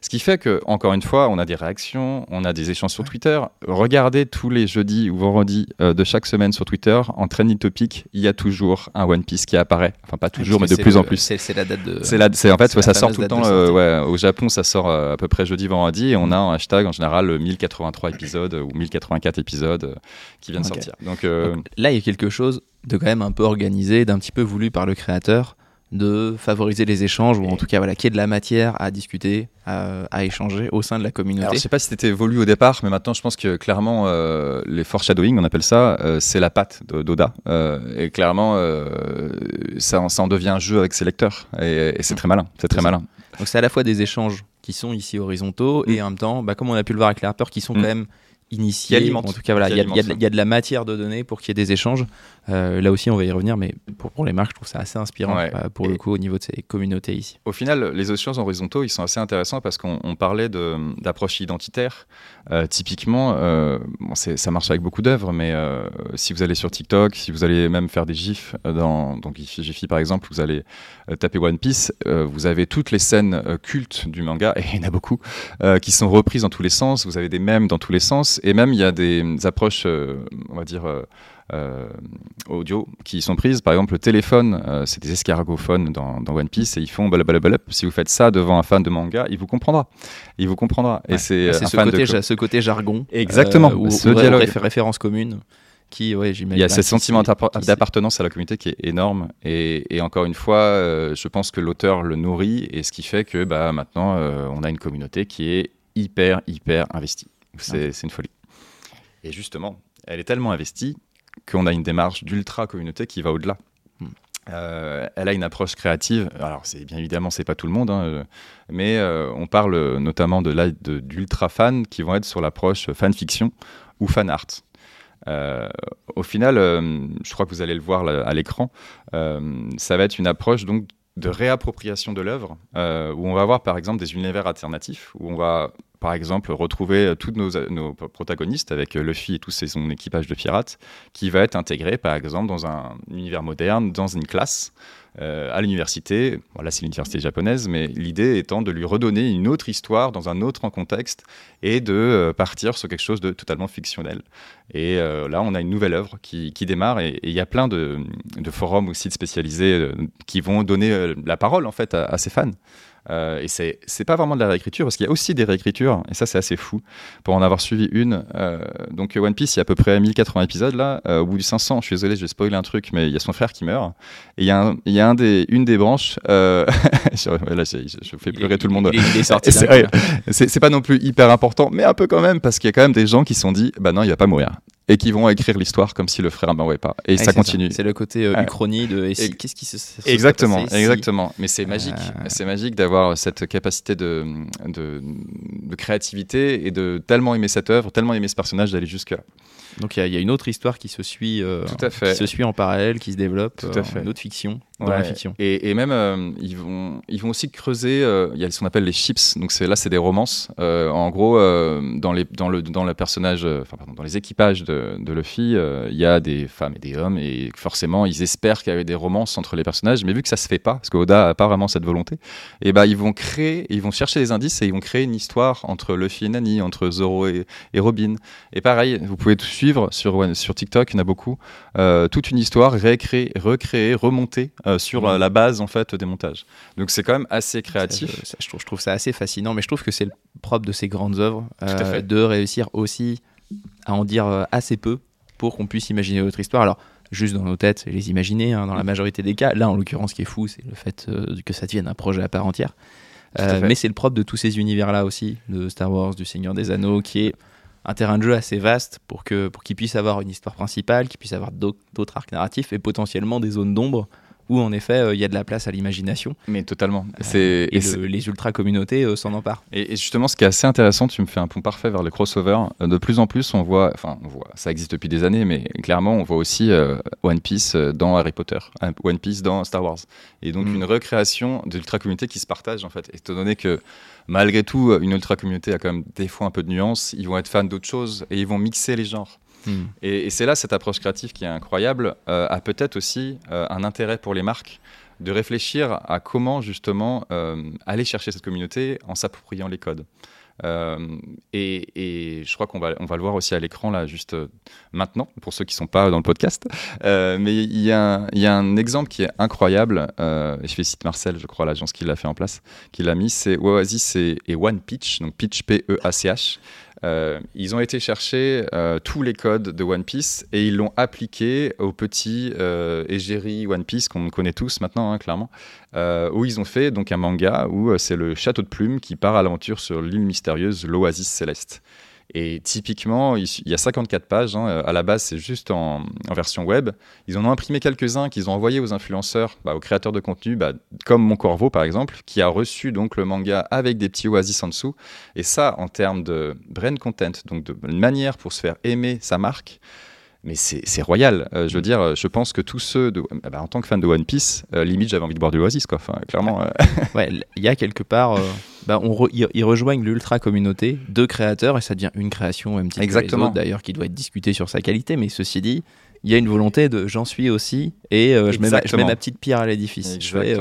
Ce qui fait que, encore une fois, on a des réactions, on a des échanges sur Twitter. Regardez tous les jeudis ou vendredis euh, de chaque semaine sur Twitter, en trending topic, il y a toujours un One Piece qui apparaît. Enfin, pas toujours, mais de plus en plus. C'est la date de. C'est en fait, ça sort tout le temps. ouais, au Japon, ça sort à peu près jeudi, vendredi, et on a un hashtag en général 1083 épisodes ou 1084 épisodes qui viennent sortir. Donc, Donc là, il y a quelque chose de quand même un peu organisé, d'un petit peu voulu par le créateur de favoriser les échanges ou en tout cas voilà qu'il y ait de la matière à discuter à, échanger au sein de la communauté. Alors, je sais pas si c'était voulu au départ mais maintenant je pense que clairement euh, les foreshadowing on appelle ça euh, c'est la patte d'Oda. Euh, et clairement ça, ça, en devient un jeu avec ses lecteurs. Et, c'est très malin c'est très malin. Donc c'est à la fois des échanges qui sont ici horizontaux et mm. en même temps bah, comme on a pu le voir avec les rappeurs qui sont mm. quand même initié. En tout cas, voilà, il y, y, a de la matière de données pour qu'il y ait des échanges. Euh, là aussi, on va y revenir, mais pour, pour les marques, je trouve ça assez inspirant euh, pour le coup au niveau de ces communautés ici. Au final, les échanges horizontaux, ils sont assez intéressants parce qu'on parlait d'approche identitaire. Euh, typiquement, bon, ça marche avec beaucoup d'œuvres, mais si vous allez sur TikTok, si vous allez même faire des gifs dans donc Giphy par exemple, vous allez taper One Piece, vous avez toutes les scènes cultes du manga, et il y en a beaucoup, qui sont reprises dans tous les sens. Vous avez des mèmes dans tous les sens, et même il y a des approches, on va dire euh, audio qui sont prises. Par exemple, le téléphone, euh, c'est des escargophones dans, dans, One Piece et ils font blablabla. Si vous faites ça devant un fan de manga, il vous comprendra. Il vous comprendra. Et c'est ce, côté, ce côté jargon. Exactement. Euh, ce dialogue. référence commune. Qui, ouais, il y a ce sentiment d'appartenance à la communauté qui est énorme. Et, et encore une fois, je pense que l'auteur le nourrit et ce qui fait que bah, maintenant, on a une communauté qui est hyper, hyper investie. C'est une folie. Et justement, elle est tellement investie qu'on a une démarche d'ultra communauté qui va au-delà. Hmm. Euh, elle a une approche créative. Alors, c'est bien évidemment, c'est pas tout le monde, hein, euh, mais euh, on parle notamment de d'ultra fans qui vont être sur l'approche fanfiction ou fan art. au final, je crois que vous allez le voir à l'écran, ça va être une approche donc de réappropriation de l'œuvre, où on va avoir par exemple des univers alternatifs, où on va par exemple, retrouver euh, tous nos, protagonistes avec euh, Luffy et tout son équipage de pirates, qui va être intégré, par exemple, dans un univers moderne, dans une classe, euh, à l'université. Voilà, c'est l'université japonaise, mais l'idée étant de lui redonner une autre histoire dans un autre contexte et de partir sur quelque chose de totalement fictionnel. Et là, on a une nouvelle œuvre qui, démarre et il y a plein de, forums ou sites spécialisés qui vont donner la parole en fait à ces fans. Euh, et c'est, c'est pas vraiment de la réécriture, parce qu'il y a aussi des réécritures, et ça c'est assez fou. Pour en avoir suivi une, euh, donc One Piece, il y a à peu près 1080 épisodes là. Euh, au bout du 500, je suis désolé, je vais spoiler un truc, mais il y a son frère qui meurt. Et il y a, un, il y a un des, une des branches, <laughs> je, là, je, fais pleurer tout le monde. Il est, <laughs> sorti. c'est, c'est, pas non plus hyper important, mais un peu quand même, parce qu'il y a quand même des gens qui se sont dit, bah non, il va pas mourir et qui vont écrire l'histoire comme si le frère ne pas. Et ça continue. C'est le côté euh, uchronie de qu'est-ce qui se, Exactement, exactement. Mais c'est magique. Euh, c'est magique d'avoir cette capacité de, de, de, créativité et de tellement aimer cette œuvre, tellement aimer ce personnage d'aller jusque là. Donc il y, a une autre histoire qui se suit, euh, Tout à fait. Qui se suit en parallèle, qui se développe, Tout à fait. une autre fiction dans la fiction. Et, et même euh, ils vont ils vont aussi creuser. Euh, il y a ce qu'on appelle les chips. Donc là c'est des romances. en gros dans les dans le dans le personnage, enfin pardon, dans les équipages de, de Luffy, il y a des femmes et des hommes et forcément ils espèrent qu'il y ait des romances entre les personnages. Mais vu que ça se fait pas, parce qu'Oda a pas vraiment cette volonté, et ben ils vont créer, ils vont chercher des indices et ils vont créer une histoire entre Luffy et Nani, entre Zoro et, et Robin. Et pareil, vous pouvez tout suivre sur, sur TikTok, il y en a beaucoup, euh, toute une histoire réécrire, recréer, remonter euh, sur mmh. la base en fait des montages. Donc c'est quand même assez créatif. je, trouve, je, trouve, ça assez fascinant, mais je trouve que c'est le propre de ces grandes œuvres euh, de réussir aussi à en dire assez peu pour qu'on puisse imaginer votre histoire. Alors juste dans nos têtes, les imaginer hein, dans la majorité des cas. Là, en l'occurrence, ce qui est fou, c'est le fait que ça devienne un projet à part entière. mais c'est le propre de tous ces univers-là aussi, de Star Wars, du Seigneur des Anneaux, qui est un terrain de jeu assez vaste pour que pour qu'il puisse avoir une histoire principale, qu'il puisse avoir d'autres arcs narratifs et potentiellement des zones d'ombre où en effet euh, il y a de la place à l'imagination. Mais totalement. Euh, et, les ultra communautés euh, s'en emparent. Et, justement, ce qui est assez intéressant, tu me fais un pont parfait vers le crossover. De plus en plus, on voit, enfin, on voit, ça existe depuis des années, mais clairement, on voit aussi One Piece dans Harry Potter, One Piece dans Star Wars, et donc mm. une recréation d'ultra communautés qui se partagent en fait. Étant donné que malgré tout, une ultra communauté a quand même des fois un peu de nuances. Ils vont être fans d'autres choses et ils vont mixer les genres. Et, c'est là cette approche créative qui est incroyable, euh, a peut-être aussi euh, un intérêt pour les marques. de réfléchir à comment justement aller chercher cette communauté en s'appropriant les codes. Euh, et, je crois qu'on va, on va le voir aussi à l'écran là, juste euh, maintenant, pour ceux qui ne sont pas dans le podcast. Euh, mais il y, a, y, a un exemple qui est incroyable. je félicite Marcel, je crois, l'agence qui l'a fait en place, qui l'a mis. C'est Oasis et, et One Pitch, donc Pitch P-E-A-C-H. Euh, ils ont été chercher euh, tous les codes de One Piece et ils l'ont appliqué au petit euh, One Piece qu'on connaît tous maintenant, hein, clairement, où ils ont fait donc un manga où c'est le château de plumes qui part à l'aventure sur l'île mystérieuse, l'Oasis Céleste. Et typiquement, il y a 54 pages. Hein, à la base, c'est juste en, version web. Ils en ont imprimé quelques-uns qu'ils ont envoyés aux influenceurs, bah, aux créateurs de contenu, bah, comme Mon Corvo par exemple, qui a reçu donc le manga avec des petits oasis en dessous. Et ça, en termes de brand content, donc de manière pour se faire aimer sa marque, mais c'est royal. Euh, je veux dire, je pense que tous ceux, de, ah bah, en tant que fan de One Piece, euh, limite j'avais envie de boire du Oasis, quoi. Enfin, clairement. Euh. <laughs> ouais, il y a quelque part, bah, on ils rejoignent l'ultra communauté, deux créateurs, et ça devient une création même Exactement. d'ailleurs, qui doit être discutée sur sa qualité. Mais ceci dit, il y a une volonté de j'en suis aussi, et je mets, ma, je, mets ma, petite pierre à l'édifice. Je fais,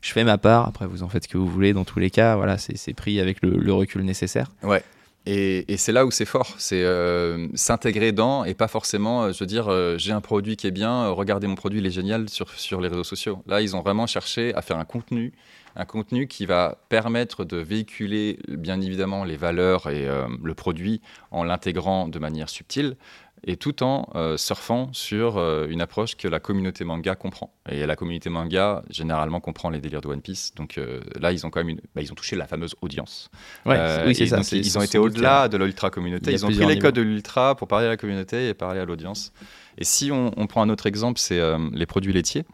je fais ma part. Après, vous en faites ce que vous voulez. Dans tous les cas, voilà, c'est pris avec le, le recul nécessaire. Ouais. Et, c'est là où c'est fort, c'est euh, s'intégrer dans et pas forcément, euh, je veux dire, euh, j'ai un produit qui est bien, regardez mon produit, il est génial sur, sur les réseaux sociaux. Là, ils ont vraiment cherché à faire un contenu, un contenu qui va permettre de véhiculer bien évidemment les valeurs et le produit en l'intégrant de manière subtile, et tout en euh, surfant sur euh, une approche que la communauté manga comprend. Et la communauté manga, généralement, comprend les délires de One Piece. Donc euh, là, ils ont quand même une... Bah, ils ont touché la fameuse audience. oui, c'est ça. ils ont été au-delà de l'ultra communauté. Ils ont pris les codes de l'ultra pour parler à la communauté et parler à l'audience. Et si on, on, prend un autre exemple, c'est les produits laitiers.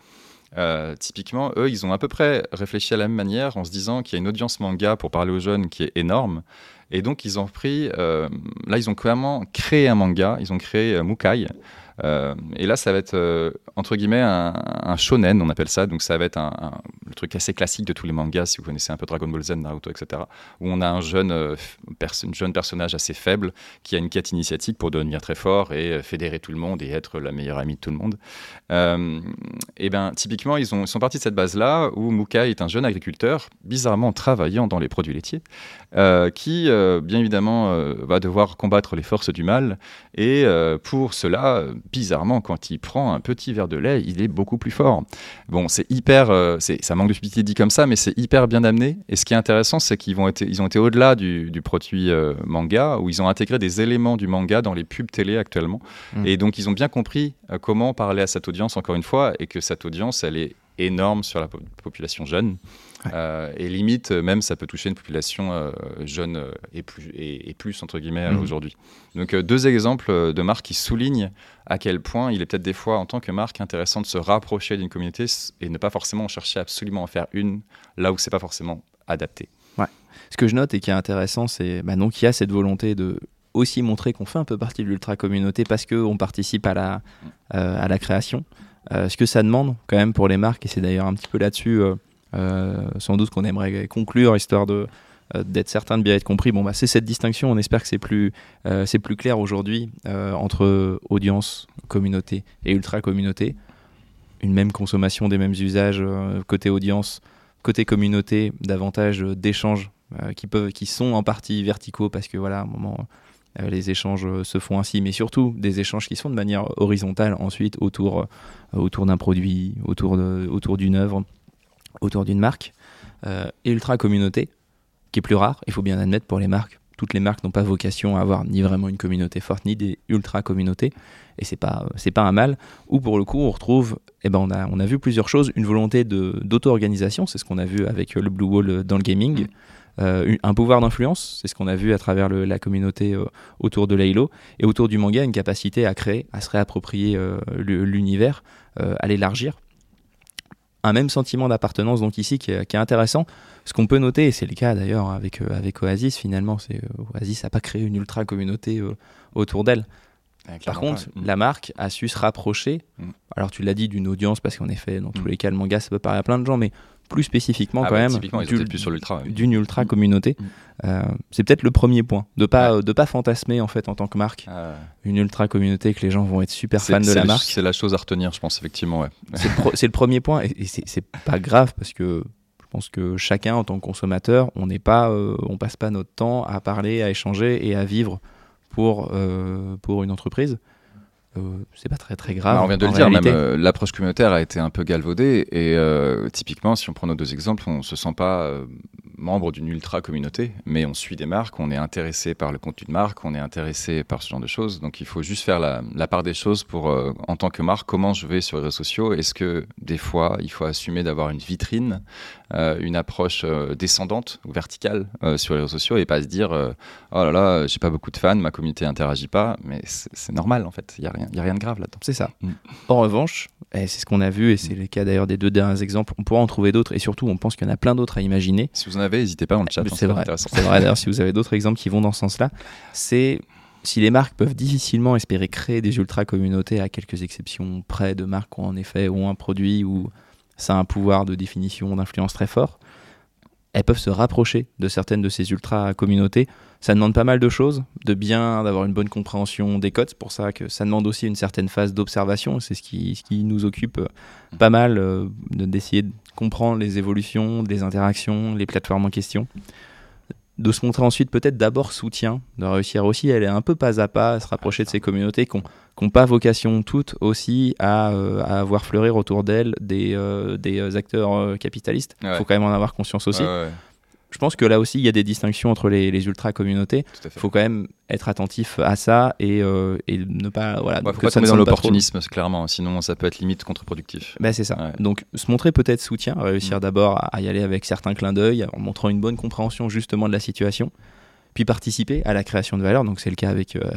typiquement, eux, ils ont à peu près réfléchi à la même manière en se disant qu'il y a une audience manga pour parler aux jeunes qui est énorme et donc, ils ont pris, euh, là, ils ont clairement créé un manga, ils ont créé euh, Mukai, euh, et là, ça va être, euh, entre guillemets, un, shonen, on appelle ça. Donc, ça va être un, le truc assez classique de tous les mangas, si vous connaissez un peu Dragon Ball Z, Naruto, etc. Où on a un jeune, euh, jeune personnage assez faible qui a une quête initiatique pour devenir très fort et fédérer tout le monde et être la meilleure amie de tout le monde. et bien, typiquement, ils, ils, sont partis de cette base-là où Mukai est un jeune agriculteur, bizarrement travaillant dans les produits laitiers, qui, bien évidemment, va devoir combattre les forces du mal. Et pour cela, bizarrement, quand il prend un petit verre de lait, il est beaucoup plus fort. Bon, c'est hyper, euh, ça manque de subtilité dit comme ça, mais c'est hyper bien amené. Et ce qui est intéressant, c'est qu'ils vont ils ont été au-delà du, produit euh, manga, où ils ont intégré des éléments du manga dans les pubs télé actuellement. Mm. Et donc, ils ont bien compris euh, comment parler à cette audience, encore une fois, et que cette audience, elle est énorme sur la population jeune. Euh, et limite, même, ça peut toucher une population euh, jeune euh, et, plus, et, plus, entre guillemets, mhm. aujourd'hui. Donc, deux exemples de marques qui soulignent à quel point il est peut-être des fois, en tant que marque, intéressant de se rapprocher d'une communauté et ne pas forcément chercher absolument à faire une là où c'est pas forcément adapté. Ouais. Ce que je note et qui est intéressant, c'est bah, donc il y a cette volonté de aussi montrer qu'on fait un peu partie de l'ultra communauté parce qu'on participe à la, à la création. ce que ça demande quand même pour les marques, et c'est d'ailleurs un petit peu là-dessus euh, sans doute qu'on aimerait conclure, histoire euh, d'être certain de bien être compris. Bon, bah, c'est cette distinction. On espère que c'est plus, euh, clair aujourd'hui entre audience, communauté et ultra communauté. Une même consommation des mêmes usages côté audience, côté communauté, davantage d'échanges qui sont en partie verticaux parce que voilà, à un moment les échanges se font ainsi, mais surtout des échanges qui sont de manière horizontale ensuite autour, d'un produit, autour d'une œuvre autour d'une marque euh, ultra communauté, qui est plus rare, il faut bien admettre pour les marques. Toutes les marques n'ont pas vocation à avoir ni vraiment une communauté forte, ni des ultra communautés, et c'est pas c'est pas un mal. Ou pour le coup, on retrouve, eh ben on a on a vu plusieurs choses, une volonté de d'auto-organisation, c'est ce qu'on a vu avec le Blue Wall dans le gaming. Euh, un pouvoir d'influence, c'est ce qu'on a vu à travers la communauté euh, autour de Laylo, et autour du manga, une capacité à créer, à se réapproprier l'univers, à l'élargir un même sentiment d'appartenance donc ici qui est, intéressant. Ce qu'on peut noter, et c'est le cas d'ailleurs avec, euh, avec Oasis finalement, c'est euh, Oasis n'a pas créé une ultra communauté euh, autour d'elle. Par contre, la marque a su se rapprocher. Mm. Alors tu l'as dit d'une audience parce qu'en effet, dans tous mm. les cas, le manga ça peut parler à plein de gens, mais plus spécifiquement Ah quand ouais, même typiquement, ils du- étaient plus sur l'ultra. oui. d'une ultra communauté. Mm. Euh, c'est peut-être le premier point, de pas de pas fantasmer en fait en tant que marque Ah, une ultra communauté que les gens vont être super fans de la le- marque. C'est la chose à retenir, je pense, effectivement. Ouais. C'est le, pro- c'est le premier point et, et c'est c'est pas grave parce que je pense que chacun en tant que consommateur, on n'est pas, euh, on passe pas notre temps à parler, à échanger et à vivre pour euh, pour une entreprise. Euh, c'est pas très très grave. On vient de le dire, même euh, l'approche communautaire a été un peu galvaudée. Et euh, typiquement, si on prend nos deux exemples, on se sent pas euh, membre d'une ultra communauté, mais on suit des marques, on est intéressé par le contenu de marque, on est intéressé par ce genre de choses. Donc il faut juste faire la, la part des choses pour, euh, en tant que marque, comment je vais sur les réseaux sociaux. Est-ce que des fois, il faut assumer d'avoir une vitrine, euh, une approche euh, descendante ou verticale sur les réseaux sociaux et pas se dire oh là là, j'ai pas beaucoup de fans, ma communauté interagit pas, mais c'est normal en fait. Il y a rien, y a rien de grave là-dedans. C'est ça. Mm. En revanche, et c'est ce qu'on a vu et c'est le cas d'ailleurs des deux derniers exemples, on pourra en trouver d'autres et surtout on pense qu'il y en a plein d'autres à imaginer. Si vous en avez, n'hésitez pas dans le chat. Hein, c'est vrai, c'est vrai d'ailleurs si vous avez d'autres exemples qui vont dans ce sens-là, c'est si les marques peuvent difficilement espérer créer des ultra communautés à quelques exceptions près de marques qui en effet ont un produit où ça a un pouvoir de définition d'influence très fort, elles peuvent se rapprocher de certaines de ces ultra communautés. Ça demande pas mal de choses, de bien, d'avoir une bonne compréhension des codes. C'est pour ça que ça demande aussi une certaine phase d'observation. C'est ce qui, ce qui nous occupe euh, pas mal, euh, de- d'essayer de comprendre les évolutions, les interactions, les plateformes en question. De se montrer ensuite peut-être d'abord soutien, de réussir aussi à aller un peu pas à pas à se rapprocher de ces communautés qui n'ont pas vocation toutes aussi à, euh, à voir fleurir autour d'elles des, euh, des euh, acteurs capitalistes. Il Ouais. faut quand même en avoir conscience aussi. Ouais, ouais, Je pense que là aussi, il y a des distinctions entre les, les ultra-communautés. Il faut quand même être attentif à ça et, euh, et ne pas. Voilà, Ouais, que faut pas ça tomber dans l'opportunisme, clairement, sinon ça peut être limite contre-productif. Ben, c'est ça. Ouais. Donc, se montrer peut-être soutien, réussir Mm. d'abord à, à y aller avec certains clins d'œil, en montrant une bonne compréhension justement de la situation, puis participer à la création de valeur. Donc, c'est le cas avec, euh,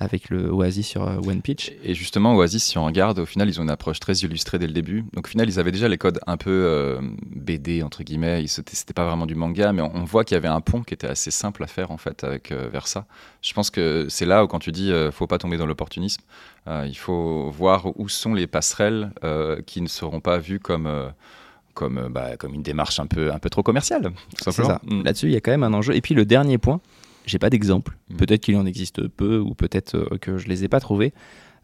avec le Oasis sur euh, One Pitch. Et justement, Oasis, si on regarde, au final, ils ont une approche très illustrée dès le début. Donc, au final, ils avaient déjà les codes un peu euh, BD, entre guillemets. C'était pas vraiment du manga, mais on, on voit qu'il y avait un pont qui était assez simple à faire, en fait, avec Versa. Je pense que c'est là où, quand tu dis faut pas tomber dans l'opportunisme, il faut voir où sont les passerelles qui ne seront pas vues comme. Comme, euh, bah, comme une démarche un peu, un peu trop commerciale, C'est ça. Mm. Là-dessus, il y a quand même un enjeu. Et puis, le dernier point, j'ai pas d'exemple. Mm. Peut-être qu'il en existe peu ou peut-être euh, que je les ai pas trouvés.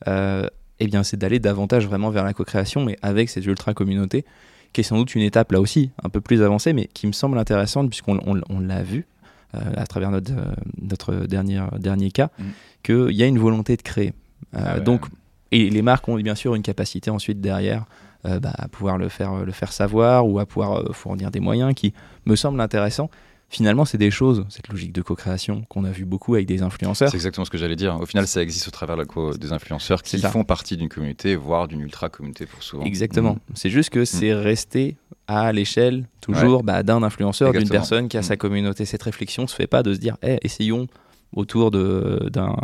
Euh, eh bien, c'est d'aller davantage vraiment vers la co-création, mais avec ces ultra-communautés, qui est sans doute une étape là aussi, un peu plus avancée, mais qui me semble intéressante puisqu'on on- on l'a vu euh, à travers notre, euh, notre dernier, dernier cas, Mm. qu'il y a une volonté de créer. Ah ouais. Donc, et les marques ont bien sûr une capacité ensuite derrière bah, à pouvoir le faire, le faire savoir ou à pouvoir euh, fournir des moyens qui me semblent intéressants. Finalement, c'est des choses, cette logique de co-création qu'on a vu beaucoup avec des influenceurs. C'est exactement ce que j'allais dire. Au final, ça existe au travers de la co- des influenceurs qui font partie d'une communauté, voire d'une ultra communauté pour souvent. Exactement. Mm. C'est juste que c'est resté à l'échelle toujours bah, d'un influenceur, d'une personne qui a Mm. sa communauté. Cette réflexion se fait pas de se dire, Eh, essayons autour d'un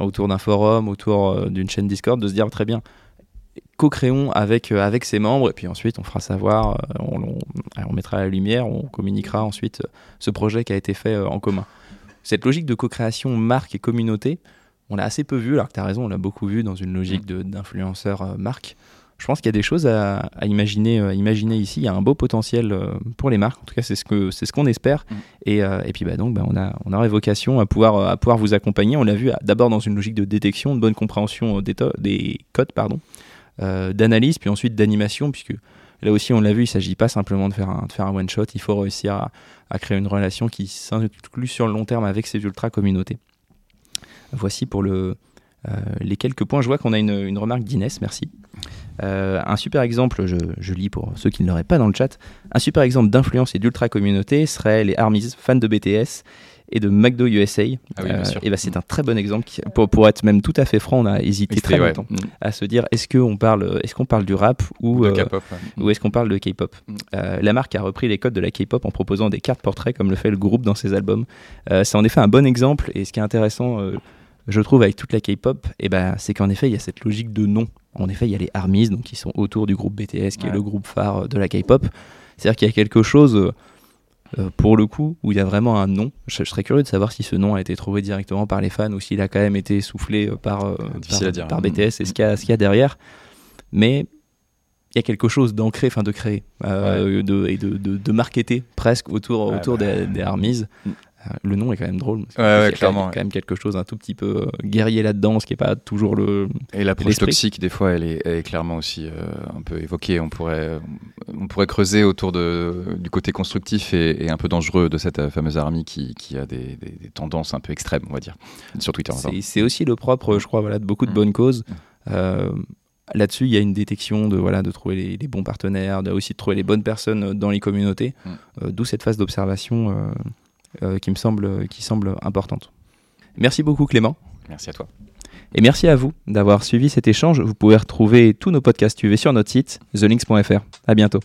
autour d'un forum, autour euh, d'une chaîne Discord, de se dire très bien, co-créons avec, euh, avec ses membres, et puis ensuite on fera savoir, euh, on, on- on mettra à la lumière, on communiquera ensuite euh, ce projet qui a été fait en commun. Cette logique de co-création marque et communauté, on l'a assez peu vu, alors que tu as raison, on l'a beaucoup vu dans une logique d'influenceur marque. Je pense qu'il y a des choses à, à imaginer, à imaginer ici. Il y a un beau potentiel pour les marques. En tout cas, c'est ce c'est ce qu'on espère. Mm. Et, et puis bah donc, bah, on a on aurait vocation à pouvoir à pouvoir vous accompagner. On l'a vu d'abord dans une logique de détection, de bonne compréhension des, des codes, pardon, d'analyse, puis ensuite d'animation, puisque là aussi on l'a vu, il s'agit pas simplement de faire un un one shot. Il faut réussir à, créer une relation qui s'inclut sur le long terme avec ces ultra communautés. Voici pour le euh, les quelques points. Je vois qu'on a une, une remarque d'Inès, merci. Euh, un super exemple, je, je lis pour ceux qui ne l'auraient pas dans le chat, un super exemple d'influence et d'ultra communauté serait les Armies, fans de BTS et de McDo USA. Ah oui, bien sûr. et bah, c'est un très bon exemple. qui- pour, pour être même tout à fait franc, on a hésité très longtemps Mm. à se dire est-ce qu'on parle, est qu'on parle du rap ou, De euh, K-pop, ouais. ou est-ce qu'on parle de K-pop Mm. Euh, La marque a repris les codes de la K-pop en proposant des cartes portraits comme le fait le groupe dans ses albums. Euh, c'est en effet un bon exemple et ce qui est intéressant, euh, je trouve, avec toute la K-pop, eh ben, c'est qu'en effet, il y a cette logique de nom. En effet, il y a les ARMYs, donc qui sont autour du groupe BTS, qui est le groupe phare de la K-pop. C'est-à-dire qu'il y a quelque chose, euh, pour le coup, où il y a vraiment un nom. Je, je serais curieux de savoir si ce nom a été trouvé directement par les fans ou s'il a quand même été soufflé euh, par, euh, Difficile par, à dire. par Mm. BTS et ce qu'il y, a- y derrière. Mais il y a quelque chose d'ancré, enfin de euh, de, et de, de, de, marketer presque autour, autour bah. des, des armies. Euh, le nom est quand même drôle. Ouais, clairement. Il y a quand même quelque chose un tout petit peu euh, guerrier là-dedans, ce qui n'est pas toujours le. Et l'approche toxique, des fois, elle est, elle est clairement aussi euh, un peu évoquée. On pourrait, on pourrait creuser autour de, du côté constructif et, un peu dangereux de cette fameuse armée qui, qui a des, des, tendances un peu extrêmes, on va dire, sur Twitter. C'est aussi le propre, je crois, voilà, de beaucoup de mm. bonnes causes. Mm. Là-dessus, il y a une détection de, voilà, de trouver les, bons partenaires, de, aussi de trouver les bonnes personnes dans les communautés, d'où cette phase d'observation euh, qui me semble, qui semble importante. Merci beaucoup Clément. Merci à toi. Et merci à vous d'avoir suivi cet échange. Vous pouvez retrouver tous nos podcasts UV sur notre site thelinks.fr. À bientôt.